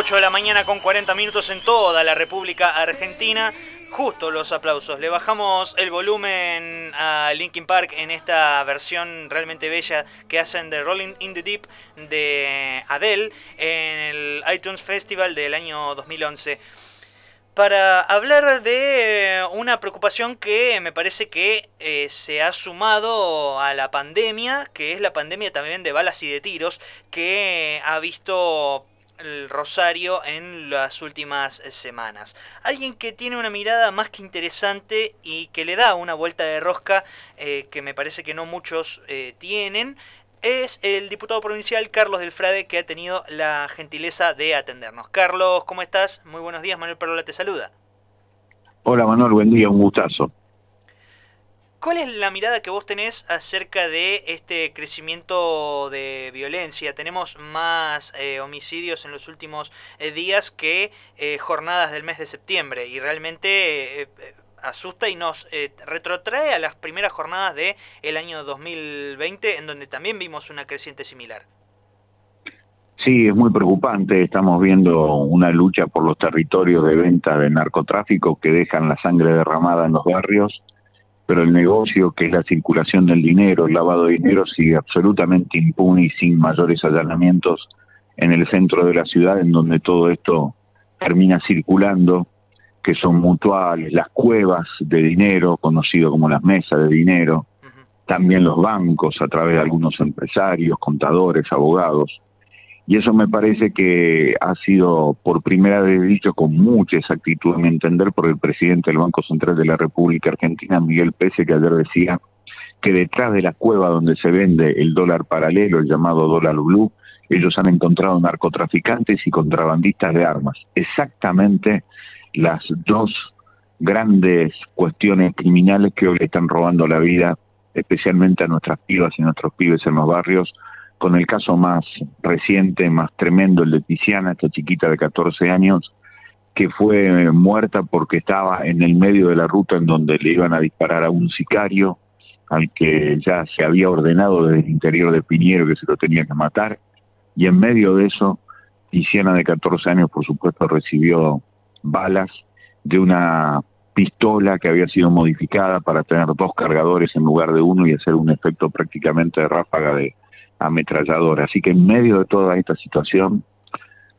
8 de la mañana con 40 minutos en toda la República Argentina. Justo los aplausos. Le bajamos el volumen a Linkin Park en esta versión realmente bella que hacen de Rolling in the Deep de Adele en el iTunes Festival del año 2011 para hablar de una preocupación que me parece que eh, se ha sumado a la pandemia, que es la pandemia también de balas y de tiros, que ha visto el Rosario en las últimas semanas. Alguien que tiene una mirada más que interesante y que le da una vuelta de rosca eh, que me parece que no muchos eh, tienen es el diputado provincial Carlos del Frade que ha tenido la gentileza de atendernos. Carlos, ¿cómo estás? Muy buenos días, Manuel Parola te saluda. Hola Manuel, buen día, un gustazo. ¿Cuál es la mirada que vos tenés acerca de este crecimiento de violencia? Tenemos más eh, homicidios en los últimos eh, días que eh, jornadas del mes de septiembre y realmente asusta y nos retrotrae a las primeras jornadas de el año 2020 en donde también vimos una creciente similar. Sí, es muy preocupante. Estamos viendo una lucha por los territorios de venta de narcotráfico que dejan la sangre derramada en los barrios, pero el negocio, que es la circulación del dinero, el lavado de dinero, sigue absolutamente impune y sin mayores allanamientos en el centro de la ciudad, en donde todo esto termina circulando que son mutuales, las cuevas de dinero, conocido como las mesas de dinero, también los bancos a través de algunos empresarios, contadores, abogados. Y eso me parece que ha sido por primera vez dicho con mucha exactitud, a mi entender, por el presidente del Banco Central de la República Argentina, Miguel Pese, que ayer decía que detrás de la cueva donde se vende el dólar paralelo, el llamado dólar blue, ellos han encontrado narcotraficantes y contrabandistas de armas. Exactamente las dos grandes cuestiones criminales que hoy están robando la vida, especialmente a nuestras pibas y nuestros pibes en los barrios, con el caso más reciente, más tremendo, el de Tiziana, esta chiquita de 14 años, que fue muerta porque estaba en el medio de la ruta en donde le iban a disparar a un sicario, al que ya se había ordenado desde el interior de Piñero que se lo tenía que matar, y en medio de eso, Tiziana de 14 años, por supuesto, recibió balas de una pistola que había sido modificada para tener dos cargadores en lugar de uno y hacer un efecto prácticamente de ráfaga de ametralladora. Así que en medio de toda esta situación,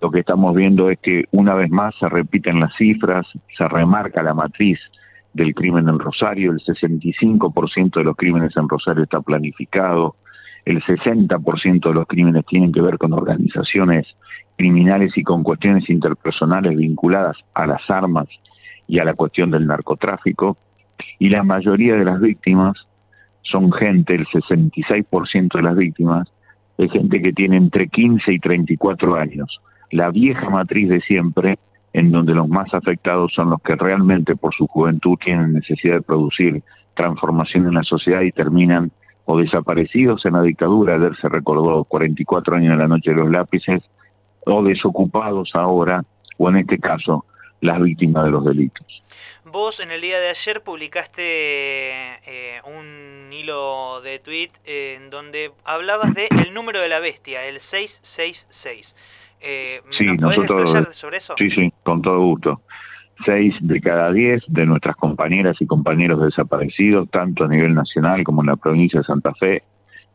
lo que estamos viendo es que una vez más se repiten las cifras, se remarca la matriz del crimen en Rosario, el 65% de los crímenes en Rosario está planificado, el 60% de los crímenes tienen que ver con organizaciones criminales y con cuestiones interpersonales vinculadas a las armas y a la cuestión del narcotráfico, y la mayoría de las víctimas son gente, el 66% de las víctimas, es gente que tiene entre 15 y 34 años, la vieja matriz de siempre, en donde los más afectados son los que realmente por su juventud tienen necesidad de producir transformación en la sociedad y terminan o desaparecidos en la dictadura, ayer se recordó 44 años en la noche de los lápices, o desocupados ahora, o en este caso, las víctimas de los delitos. Vos en el día de ayer publicaste eh, un hilo de tweet en donde hablabas de el número de la bestia, el 666. Eh, sí, nosotros, sobre eso? Sí, sí, con todo gusto. Seis de cada diez de nuestras compañeras y compañeros desaparecidos, tanto a nivel nacional como en la provincia de Santa Fe,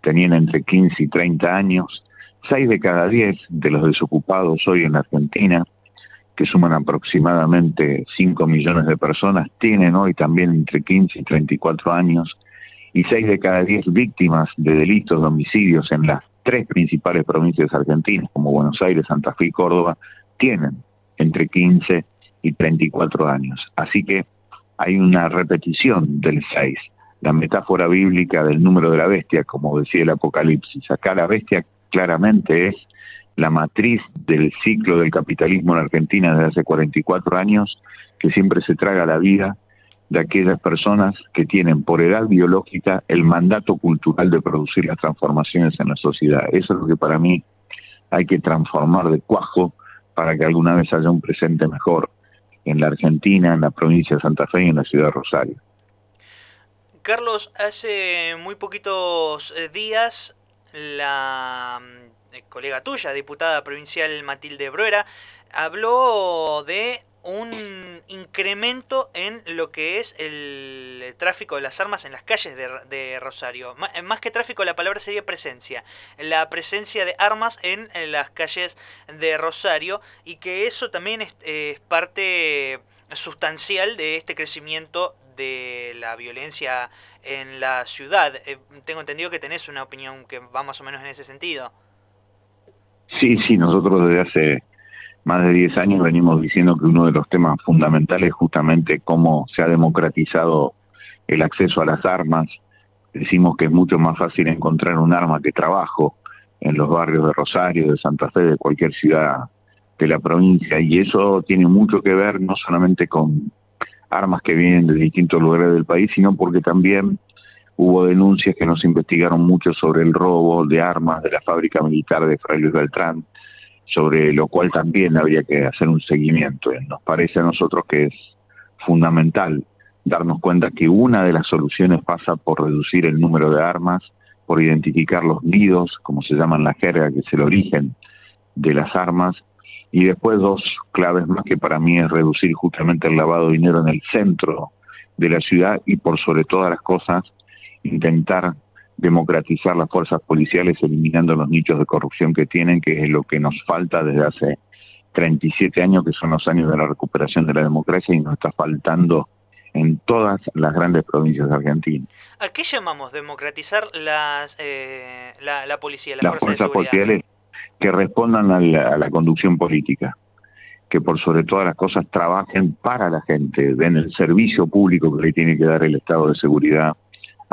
tenían entre 15 y 30 años 6 de cada 10 de los desocupados hoy en Argentina, que suman aproximadamente 5 millones de personas, tienen hoy también entre 15 y 34 años, y 6 de cada 10 víctimas de delitos de homicidios en las tres principales provincias argentinas, como Buenos Aires, Santa Fe y Córdoba, tienen entre 15 y 34 años. Así que hay una repetición del 6, la metáfora bíblica del número de la bestia, como decía el Apocalipsis. Acá la bestia claramente es la matriz del ciclo del capitalismo en Argentina desde hace 44 años, que siempre se traga la vida de aquellas personas que tienen por edad biológica el mandato cultural de producir las transformaciones en la sociedad. Eso es lo que para mí hay que transformar de cuajo para que alguna vez haya un presente mejor en la Argentina, en la provincia de Santa Fe y en la ciudad de Rosario. Carlos, hace muy poquitos eh, días la, colega tuya, diputada provincial Matilde Bruera, habló de un incremento en lo que es el tráfico de las armas en las calles de, Rosario. Más que tráfico, la palabra sería presencia. La presencia de armas en, las calles de Rosario y que eso también es, parte sustancial de este crecimiento de la violencia en la ciudad. Eh, tengo entendido que tenés una opinión que va más o menos en ese sentido. Sí, sí, nosotros desde hace más de 10 años venimos diciendo que uno de los temas fundamentales es justamente cómo se ha democratizado el acceso a las armas. Decimos que es mucho más fácil encontrar un arma que trabajo en los barrios de Rosario, de Santa Fe, de cualquier ciudad de la provincia. Y eso tiene mucho que ver no solamente con armas que vienen de distintos lugares del país, sino porque también hubo denuncias que nos investigaron mucho sobre el robo de armas de la fábrica militar de Fray Luis Beltrán, sobre lo cual también habría que hacer un seguimiento. Nos parece a nosotros que es fundamental darnos cuenta que una de las soluciones pasa por reducir el número de armas, por identificar los nidos, como se llama en la jerga, que es el origen de las armas, y después dos claves más que para mí es reducir justamente el lavado de dinero en el centro de la ciudad y por sobre todas las cosas intentar democratizar las fuerzas policiales eliminando los nichos de corrupción que tienen, que es lo que nos falta desde hace 37 años, que son los años de la recuperación de la democracia y nos está faltando en todas las grandes provincias de Argentina. ¿A qué llamamos democratizar las, eh, la, policía, las fuerzas policiales que respondan a la, conducción política? que por sobre todas las cosas trabajen para la gente, den el servicio público que le tiene que dar el Estado de Seguridad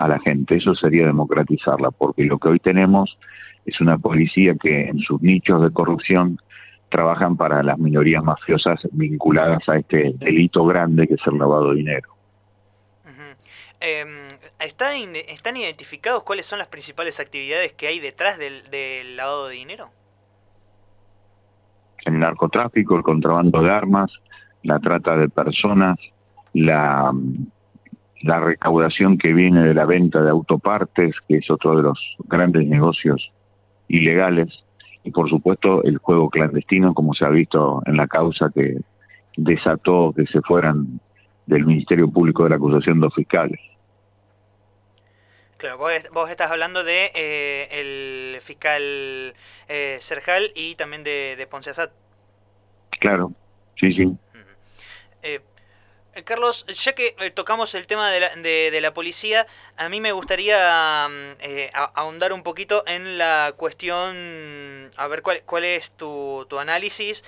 a la gente. Eso sería democratizarla, porque lo que hoy tenemos es una policía que en sus nichos de corrupción trabajan para las minorías mafiosas vinculadas a este delito grande que es el lavado de dinero. Em, ¿Están identificados cuáles son las principales actividades que hay detrás del, del lavado de dinero? El narcotráfico, el contrabando de armas, la trata de personas, la la recaudación que viene de la venta de autopartes, que es otro de los grandes negocios ilegales, y por supuesto el juego clandestino, como se ha visto en la causa que desató que se fueran del Ministerio Público de la acusación dos fiscales. Claro, vos, estás hablando de eh, el fiscal eh, Serjal y también de, de Ponce Asad. Claro, sí, sí. Eh, Carlos, ya que eh, tocamos el tema de la, de, la policía, a mí me gustaría mm, eh, ahondar un poquito en la cuestión, a ver cuál, cuál es tu, análisis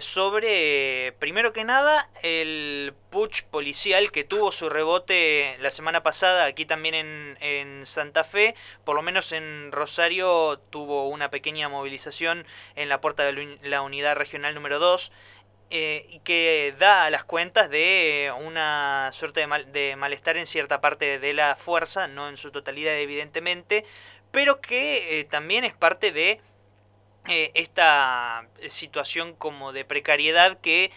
sobre, primero que nada, el putsch policial que tuvo su rebote la semana pasada aquí también en, en Santa Fe, por lo menos en Rosario tuvo una pequeña movilización en la puerta de la unidad regional número 2. Eh, que da a las cuentas de una suerte de, mal, de malestar en cierta parte de la fuerza, no en su totalidad evidentemente, pero que eh, también es parte de eh, esta situación como de precariedad que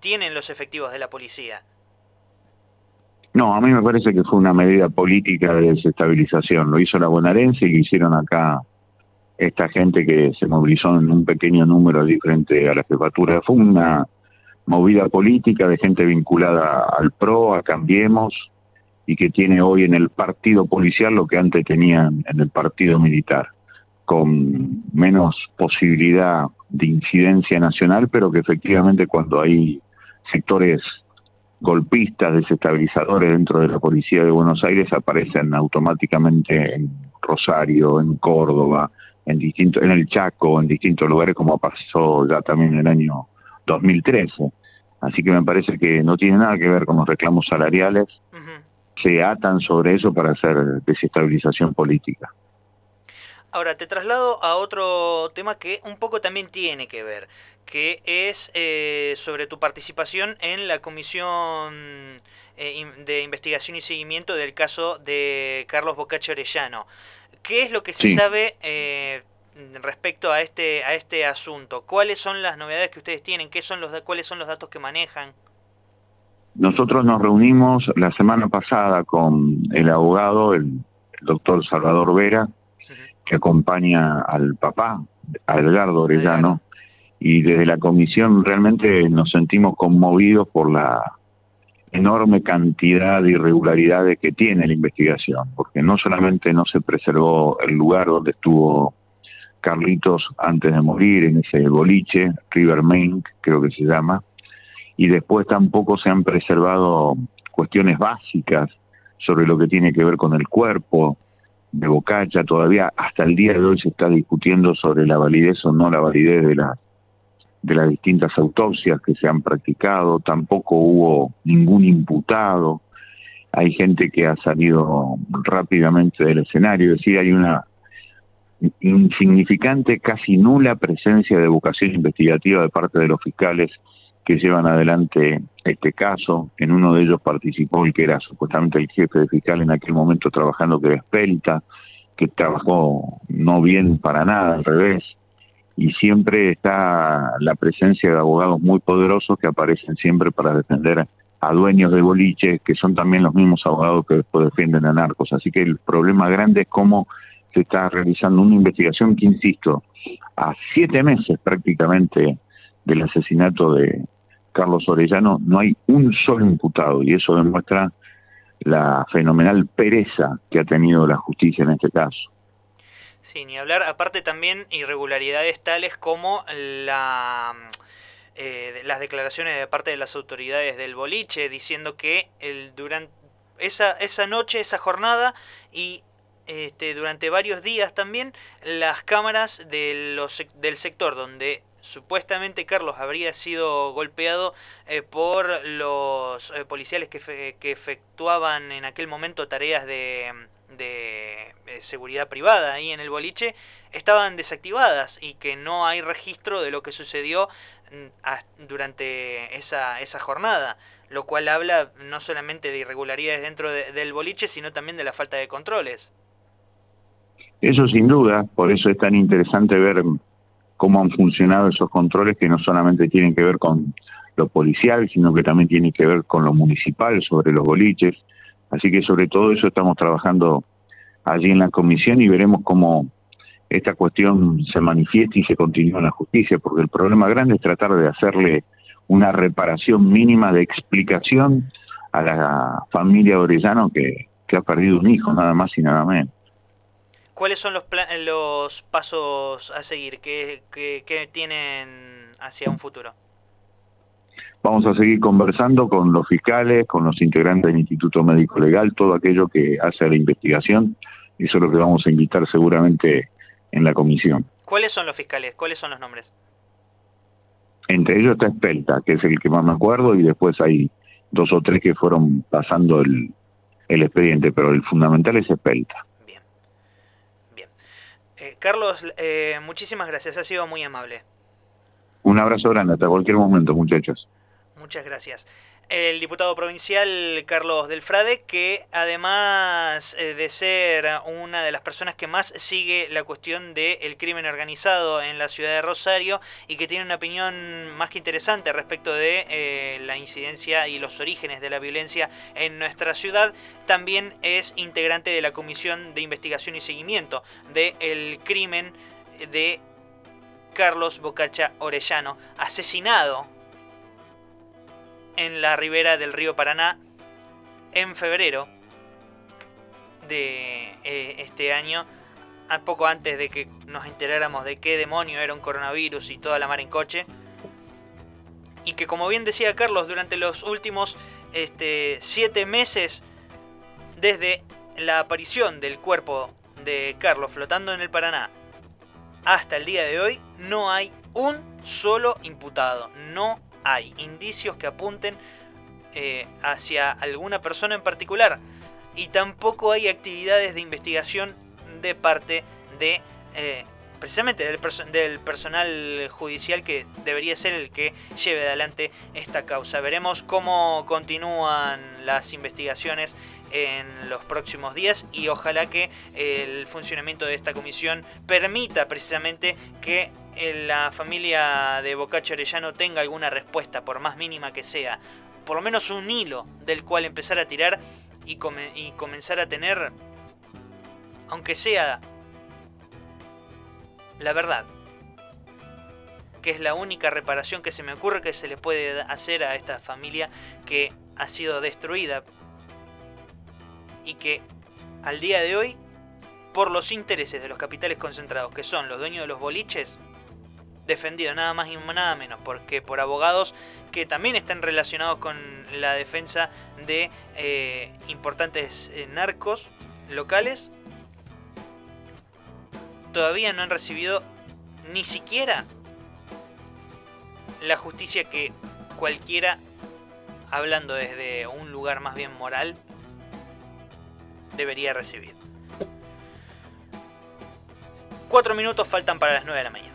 tienen los efectivos de la policía. No, a mí me parece que fue una medida política de desestabilización. Lo hizo la bonaerense y lo hicieron acá esta gente que se movilizó en un pequeño número diferente a la jefatura. Fue una movida política de gente vinculada al PRO, a Cambiemos, y que tiene hoy en el partido policial lo que antes tenían en el partido militar, con menos posibilidad de incidencia nacional, pero que efectivamente cuando hay sectores golpistas, desestabilizadores dentro de la policía de Buenos Aires aparecen automáticamente en Rosario, en Córdoba, en distintos, en el Chaco, en distintos lugares, como pasó ya también en el año 2013. Así que me parece que no tiene nada que ver con los reclamos salariales, se atan sobre eso para hacer desestabilización política. Ahora, te traslado a otro tema que un poco también tiene que ver, que es eh, sobre tu participación en la Comisión eh, de Investigación y Seguimiento del caso de Carlos Bocaccio Orellano. ¿Qué es lo que se sabe eh, respecto a este a este asunto? ¿Cuáles son las novedades que ustedes tienen? ¿Qué son los cuáles son los datos que manejan? Nosotros nos reunimos la semana pasada con el abogado, el, doctor Salvador Vera, que acompaña al papá, a Edgardo Orellano, y desde la comisión realmente nos sentimos conmovidos por la enorme cantidad de irregularidades que tiene la investigación, porque no solamente no se preservó el lugar donde estuvo Carlitos antes de morir, en ese boliche, River Main, creo que se llama, y después tampoco se han preservado cuestiones básicas sobre lo que tiene que ver con el cuerpo de Bocacha. Todavía hasta el día de hoy se está discutiendo sobre la validez o no la validez de las de las distintas autopsias que se han practicado, tampoco hubo ningún imputado, hay gente que ha salido rápidamente del escenario, es decir, hay una insignificante, casi nula presencia de vocación investigativa de parte de los fiscales que llevan adelante este caso. En uno de ellos participó el que era supuestamente el jefe de fiscal en aquel momento trabajando que era Espelta, que trabajó no bien para nada, al revés y siempre está la presencia de abogados muy poderosos que aparecen siempre para defender a dueños de boliches, que son también los mismos abogados que después defienden a narcos. Así que el problema grande es cómo se está realizando una investigación que, insisto, a siete meses prácticamente del asesinato de Carlos Orellano, no hay un solo imputado y eso demuestra la fenomenal pereza que ha tenido la justicia en este caso. Sí, ni hablar. Aparte también irregularidades tales como la, eh, las declaraciones de parte de las autoridades del boliche diciendo que el, durante esa, esa noche, esa jornada y este, durante varios días también las cámaras de los, del sector donde supuestamente Carlos habría sido golpeado eh, por los eh, policiales que, que efectuaban en aquel momento tareas de de eh, seguridad privada ahí en el boliche estaban desactivadas y que no hay registro de lo que sucedió mm, durante esa, esa jornada, lo cual habla no solamente de irregularidades dentro del boliche, sino también de la falta de controles. Eso sin duda, por eso es tan interesante ver cómo han funcionado esos controles que no solamente tienen que ver con lo policial, sino que también tienen que ver con lo municipal sobre los boliches, Así que sobre todo eso estamos trabajando allí en la comisión y veremos cómo esta cuestión se manifiesta y se continúa en la justicia, porque el problema grande es tratar de hacerle una reparación mínima de explicación a la familia Orellano que, ha perdido un hijo, nada más y nada menos. ¿Cuáles son los, los pasos a seguir que, que tienen hacia un futuro? Vamos a seguir conversando con los fiscales, con los integrantes del Instituto Médico Legal, todo aquello que hace la investigación. Eso es lo que vamos a invitar seguramente en la comisión. ¿Cuáles son los fiscales? ¿Cuáles son los nombres? Entre ellos está Espelta, que es el que más me acuerdo, y después hay dos o tres que fueron pasando el, expediente, pero el fundamental es Espelta. Bien, bien. Eh, Carlos, eh, muchísimas gracias, ha sido muy amable. Un abrazo grande, hasta cualquier momento, muchachos. Muchas gracias. El diputado provincial Carlos Delfrade, que además eh, de ser una de las personas que más sigue la cuestión del crimen organizado en la ciudad de Rosario y que tiene una opinión más que interesante respecto de eh, la incidencia y los orígenes de la violencia en nuestra ciudad, también es integrante de la Comisión de Investigación y Seguimiento del crimen de Carlos Bocacha Orellano, asesinado en la ribera del río Paraná en febrero de eh, este año, a poco antes de que nos enteráramos de qué demonio era un coronavirus y toda la mar en coche. Y que como bien decía Carlos, durante los últimos este, siete meses, desde la aparición del cuerpo de Carlos flotando en el Paraná hasta el día de hoy, no hay un solo imputado. No hay indicios que apunten eh, hacia alguna persona en particular y tampoco hay actividades de investigación de parte de eh, precisamente del, del, personal judicial que debería ser el que lleve adelante esta causa. Veremos cómo continúan las investigaciones en los próximos días y ojalá que el funcionamiento de esta comisión permita precisamente que la familia de Bocacho Arellano tenga alguna respuesta, por más mínima que sea, por lo menos un hilo del cual empezar a tirar y comenzar a tener, aunque sea la verdad. Que es la única reparación que se me ocurre que se le puede hacer a esta familia que ha sido destruida. Y que al día de hoy, por los intereses de los capitales concentrados, que son los dueños de los boliches, defendido nada más y nada menos, porque por abogados que también están relacionados con la defensa de eh, importantes eh, narcos locales, todavía no han recibido ni siquiera la justicia que cualquiera, hablando desde un lugar más bien moral, debería recibir. Cuatro minutos faltan para las nueve de la mañana.